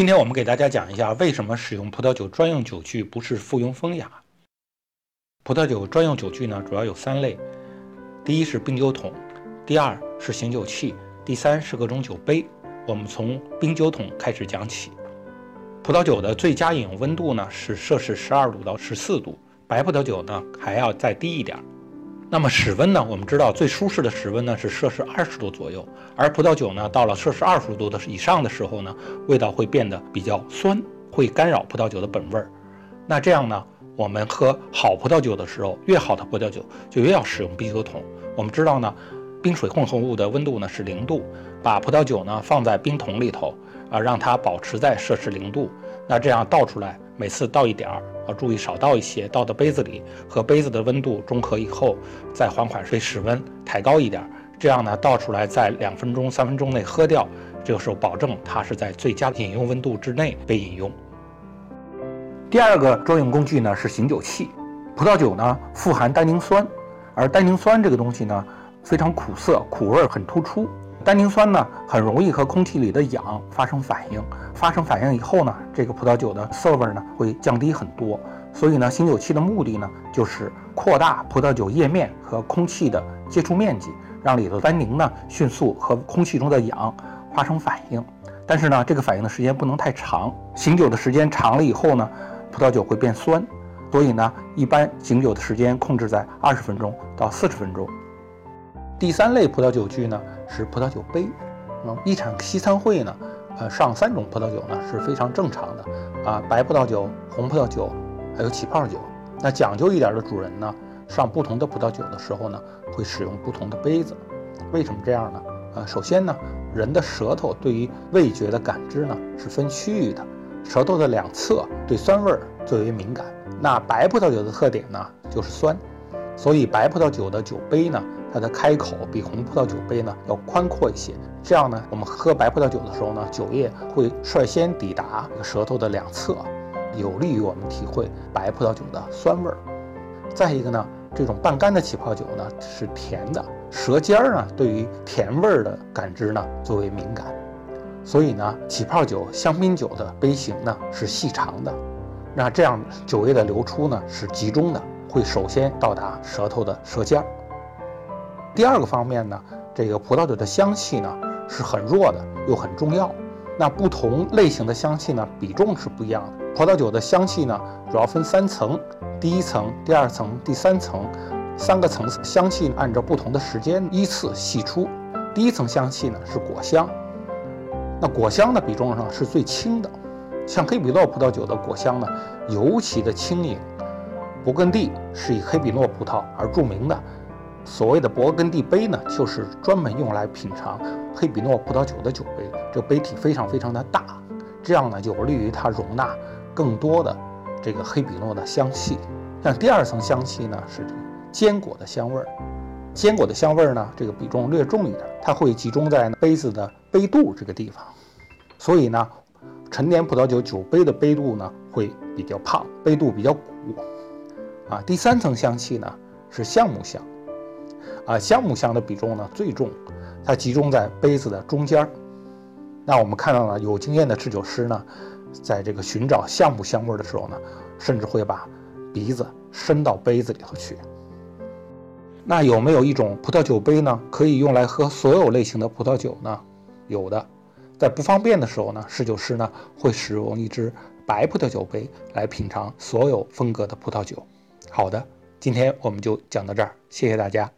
今天我们给大家讲一下，为什么使用葡萄酒专用酒具不是附庸风雅。葡萄酒专用酒具呢，主要有三类：第一是冰酒桶，第二是醒酒器，第三是各种酒杯。我们从冰酒桶开始讲起。葡萄酒的最佳饮用温度呢是摄氏十二度到十四度，白葡萄酒呢还要再低一点。那么室温呢？我们知道最舒适的室温呢是摄氏二十度左右，而葡萄酒呢到了摄氏二十度的以上的时候呢，味道会变得比较酸，会干扰葡萄酒的本味儿。那这样呢，我们喝好葡萄酒的时候，越好的葡萄酒就越要使用冰酒桶。我们知道呢，冰水混合物的温度呢是零度，把葡萄酒呢放在冰桶里头啊，让它保持在摄氏零度。那这样倒出来，每次倒一点儿。要注意少倒一些，倒到杯子里，和杯子的温度中和以后，再缓缓水室温抬高一点，这样呢倒出来在两分钟、三分钟内喝掉，这个时候保证它是在最佳饮用温度之内被饮用。第二个专用工具呢是醒酒器。葡萄酒呢富含单宁酸，而单宁酸这个东西呢非常苦涩，苦味很突出。单宁酸呢很容易和空气里的氧发生反应，发生反应以后呢，这个葡萄酒的涩味呢会降低很多。所以呢，醒酒器的目的呢就是扩大葡萄酒液面和空气的接触面积，让里头单宁呢迅速和空气中的氧发生反应。但是呢，这个反应的时间不能太长，醒酒的时间长了以后呢，葡萄酒会变酸。所以呢，一般醒酒的时间控制在二十分钟到四十分钟。第三类葡萄酒具呢是葡萄酒杯，那嗯，一场西餐会呢，呃，上三种葡萄酒呢是非常正常的，啊，白葡萄酒、红葡萄酒，还有起泡酒。那讲究一点的主人呢，上不同的葡萄酒的时候呢，会使用不同的杯子。为什么这样呢？啊，首先呢，人的舌头对于味觉的感知呢是分区域的，舌头的两侧对酸味儿最为敏感。那白葡萄酒的特点呢就是酸，所以白葡萄酒的酒杯呢。它的开口比红葡萄酒杯呢要宽阔一些，这样呢，我们喝白葡萄酒的时候呢，酒液会率先抵达舌头的两侧，有利于我们体会白葡萄酒的酸味儿。再一个呢，这种半干的起泡酒呢是甜的，舌尖儿呢对于甜味儿的感知呢最为敏感，所以呢，起泡酒、香槟酒的杯型呢是细长的，那这样酒液的流出呢是集中的，会首先到达舌头的舌尖儿。第二个方面呢，这个葡萄酒的香气呢是很弱的，又很重要。那不同类型的香气呢比重是不一样的。葡萄酒的香气呢主要分三层：第一层、第二层、第三层，三个层次香气按照不同的时间依次析出。第一层香气呢是果香，那果香的比重上是最轻的。像黑比诺葡萄酒的果香呢尤其的轻盈。勃艮第是以黑比诺葡萄而著名的。所谓的勃艮第杯呢，就是专门用来品尝黑比诺葡萄酒的酒杯。这杯体非常非常的大，这样呢，有利于它容纳更多的这个黑比诺的香气。像第二层香气呢，是坚果的香味儿。坚果的香味儿呢，这个比重略重一点，它会集中在杯子的杯肚这个地方。所以呢，陈年葡萄酒酒杯的杯肚呢会比较胖，杯肚比较鼓。啊，第三层香气呢是橡木香。啊，橡木香的比重呢最重，它集中在杯子的中间儿。那我们看到了有经验的制酒师呢，在这个寻找橡木香味的时候呢，甚至会把鼻子伸到杯子里头去。那有没有一种葡萄酒杯呢，可以用来喝所有类型的葡萄酒呢？有的，在不方便的时候呢，侍酒师呢会使用一只白葡萄酒杯来品尝所有风格的葡萄酒。好的，今天我们就讲到这儿，谢谢大家。